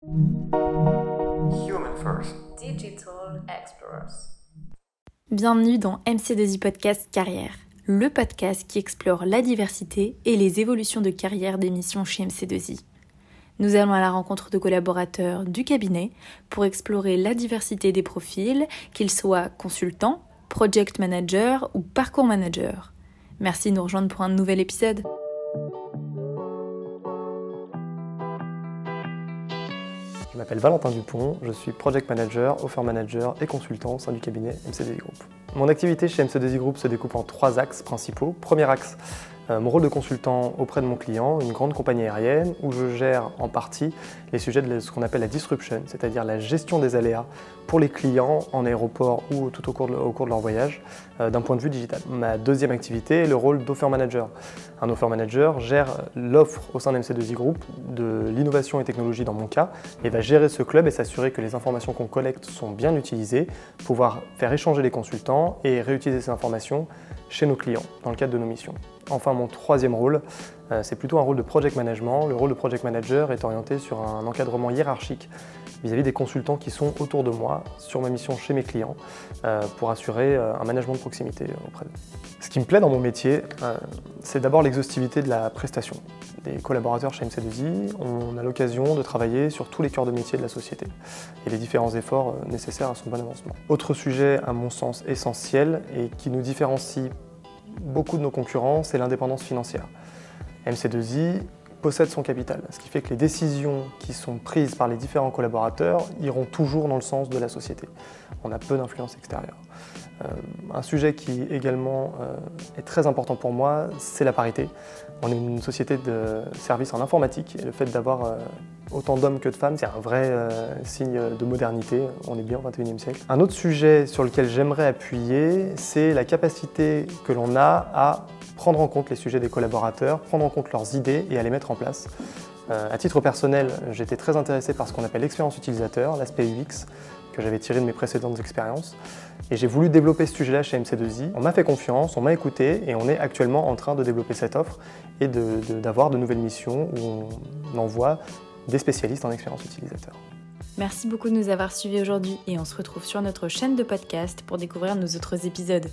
Human First. Digital Explorers. Bienvenue dans MC2I Podcast Carrière, le podcast qui explore la diversité et les évolutions de carrière des missions chez MC2I. Nous allons à la rencontre de collaborateurs du cabinet pour explorer la diversité des profils, qu'ils soient consultants, project manager ou parcours manager. Merci de nous rejoindre pour un nouvel épisode. Je m'appelle Valentin Dupont, je suis project manager, offer manager et consultant au sein du cabinet MC2I Group. Mon activité chez MC2I Group se découpe en trois axes principaux. Premier axe, mon rôle de consultant auprès de mon client, une grande compagnie aérienne, où je gère en partie les sujets de ce qu'on appelle la disruption, c'est-à-dire la gestion des aléas pour les clients en aéroport ou tout au cours de, au cours de leur voyage, euh, d'un point de vue digital. Ma deuxième activité est le rôle d'offer manager. Un offer manager gère l'offre au sein d'MC2I Group de l'innovation et technologie dans mon cas, et va gérer ce club et s'assurer que les informations qu'on collecte sont bien utilisées, pouvoir faire échanger les consultants et réutiliser ces informations chez nos clients dans le cadre de nos missions. Enfin, mon troisième rôle, euh, c'est plutôt un rôle de project management. Le rôle de project manager est orienté sur un encadrement hiérarchique vis-à-vis des consultants qui sont autour de moi sur ma mission chez mes clients euh, pour assurer euh, un management de proximité auprès d'eux. Ce qui me plaît dans mon métier, c'est d'abord l'exhaustivité de la prestation. Les collaborateurs chez MC2I, on a l'occasion de travailler sur tous les cœurs de métier de la société et les différents efforts nécessaires à son bon avancement. Autre sujet, à mon sens, essentiel et qui nous différencie beaucoup de nos concurrents, c'est l'indépendance financière. MC2I possède son capital, ce qui fait que les décisions qui sont prises par les différents collaborateurs iront toujours dans le sens de la société. On a peu d'influence extérieure. Euh, un sujet qui également euh, est très important pour moi, c'est la parité. On est une société de services en informatique et le fait d'avoir euh, autant d'hommes que de femmes, c'est un vrai signe de modernité. On est bien au XXIe siècle. Un autre sujet sur lequel j'aimerais appuyer, c'est la capacité que l'on a à prendre en compte les sujets des collaborateurs, prendre en compte leurs idées et à les mettre en place. à titre personnel, j'étais très intéressé par ce qu'on appelle l'expérience utilisateur, l'aspect UX, que j'avais tiré de mes précédentes expériences. Et j'ai voulu développer ce sujet-là chez MC2I. On m'a fait confiance, on m'a écouté et on est actuellement en train de développer cette offre et d'avoir de nouvelles missions où on envoie des spécialistes en expérience utilisateur. Merci beaucoup de nous avoir suivis aujourd'hui et on se retrouve sur notre chaîne de podcast pour découvrir nos autres épisodes.